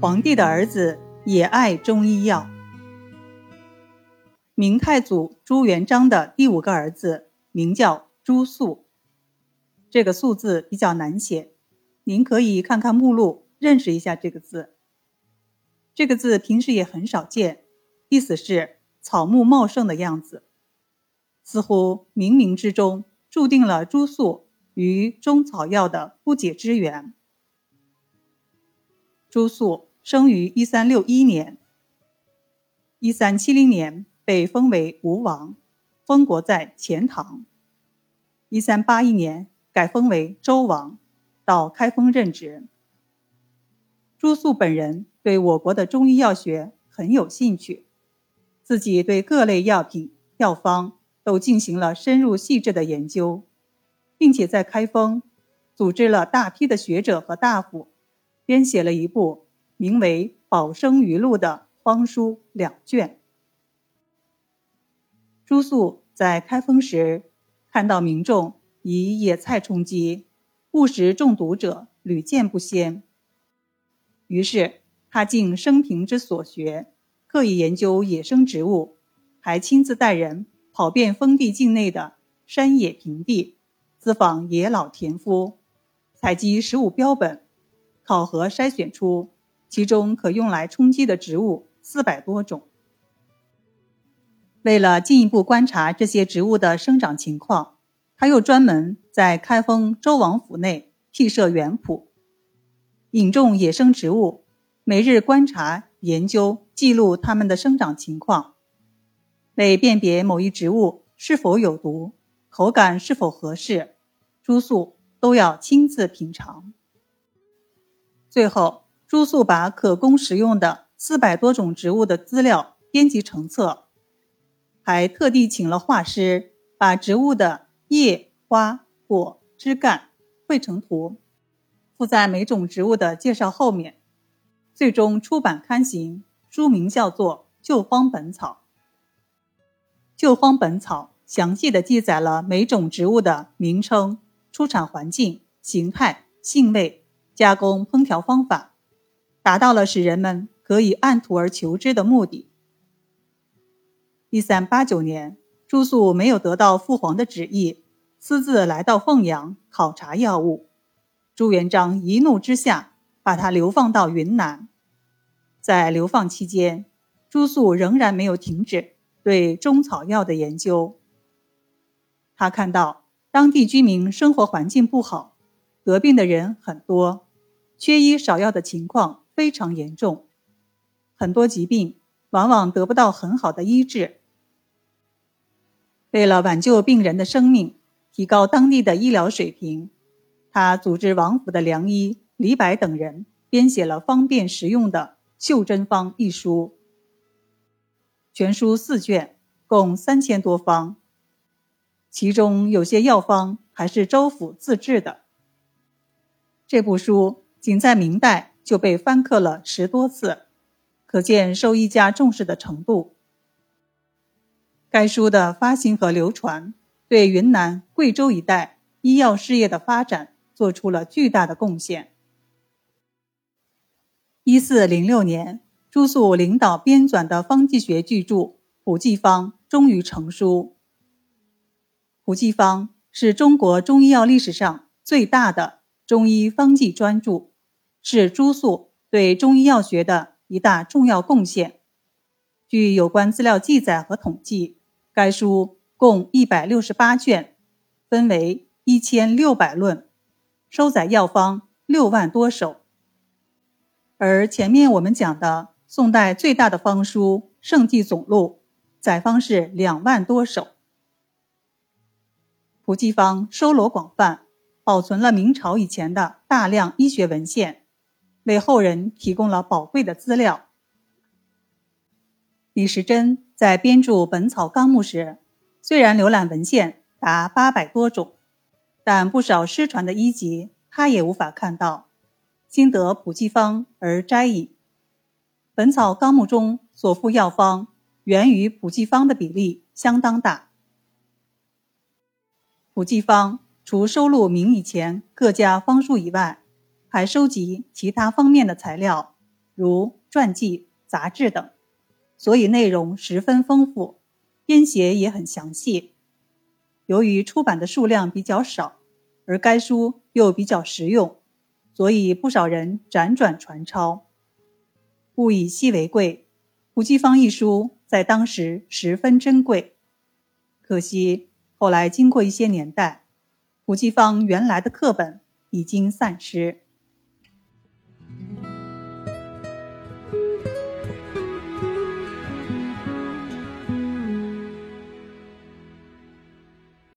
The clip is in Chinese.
皇帝的儿子也爱中医药。明太祖朱元璋的第五个儿子名叫朱肃，这个“肃”字比较难写，您可以看看目录，认识一下这个字。这个字平时也很少见，意思是草木茂盛的样子，似乎冥冥之中注定了朱肃与中草药的不解之缘。朱肃生于一三六一年，一三七零年被封为吴王，封国在钱塘。一三八一年改封为周王，到开封任职。朱肃本人。对我国的中医药学很有兴趣，自己对各类药品药方都进行了深入细致的研究，并且在开封组织了大批的学者和大夫，编写了一部名为《保生余录》的方书两卷。朱肃在开封时，看到民众以野菜充饥，误食中毒者屡见不鲜，于是。他尽生平之所学，刻意研究野生植物，还亲自带人跑遍封地境内的山野平地，咨访野老田夫，采集食物标本，考核筛选出其中可用来充饥的植物四百多种。为了进一步观察这些植物的生长情况，他又专门在开封周王府内辟设园圃，引种野生植物。每日观察、研究、记录它们的生长情况，为辨别某一植物是否有毒、口感是否合适，朱肃都要亲自品尝。最后，朱肃把可供食用的四百多种植物的资料编辑成册，还特地请了画师，把植物的叶、花、果、枝干绘成图，附在每种植物的介绍后面。最终出版刊行，书名叫做《救荒本草》。《救荒本草》详细的记载了每种植物的名称、出产环境、形态、性味、加工烹调方法，达到了使人们可以按图而求之的目的。一三八九年，朱肃没有得到父皇的旨意，私自来到凤阳考察药物，朱元璋一怒之下。把他流放到云南，在流放期间，朱肃仍然没有停止对中草药的研究。他看到当地居民生活环境不好，得病的人很多，缺医少药的情况非常严重，很多疾病往往得不到很好的医治。为了挽救病人的生命，提高当地的医疗水平，他组织王府的良医。李白等人编写了方便实用的《袖珍方》一书，全书四卷，共三千多方，其中有些药方还是州府自制的。这部书仅在明代就被翻刻了十多次，可见受医家重视的程度。该书的发行和流传，对云南、贵州一带医药事业的发展做出了巨大的贡献。一四零六年，朱肃领导编纂的方剂学巨著《普济方》终于成书。《普济方》是中国中医药历史上最大的中医方剂专著，是朱肃对中医药学的一大重要贡献。据有关资料记载和统计，该书共一百六十八卷，分为一千六百论，收载药方六万多首。而前面我们讲的宋代最大的方书《圣济总录》，载方是两万多首。普济方收罗广泛，保存了明朝以前的大量医学文献，为后人提供了宝贵的资料。李时珍在编著《本草纲目》时，虽然浏览文献达八百多种，但不少失传的医籍他也无法看到。经得普济方而摘引，《本草纲目》中所附药方，源于普济方的比例相当大。普济方除收录明以前各家方术以外，还收集其他方面的材料，如传记、杂志等，所以内容十分丰富，编写也很详细。由于出版的数量比较少，而该书又比较实用，所以不少人辗转传抄。物以稀为贵，胡济方一书在当时十分珍贵。可惜后来经过一些年代，胡济方原来的课本已经散失。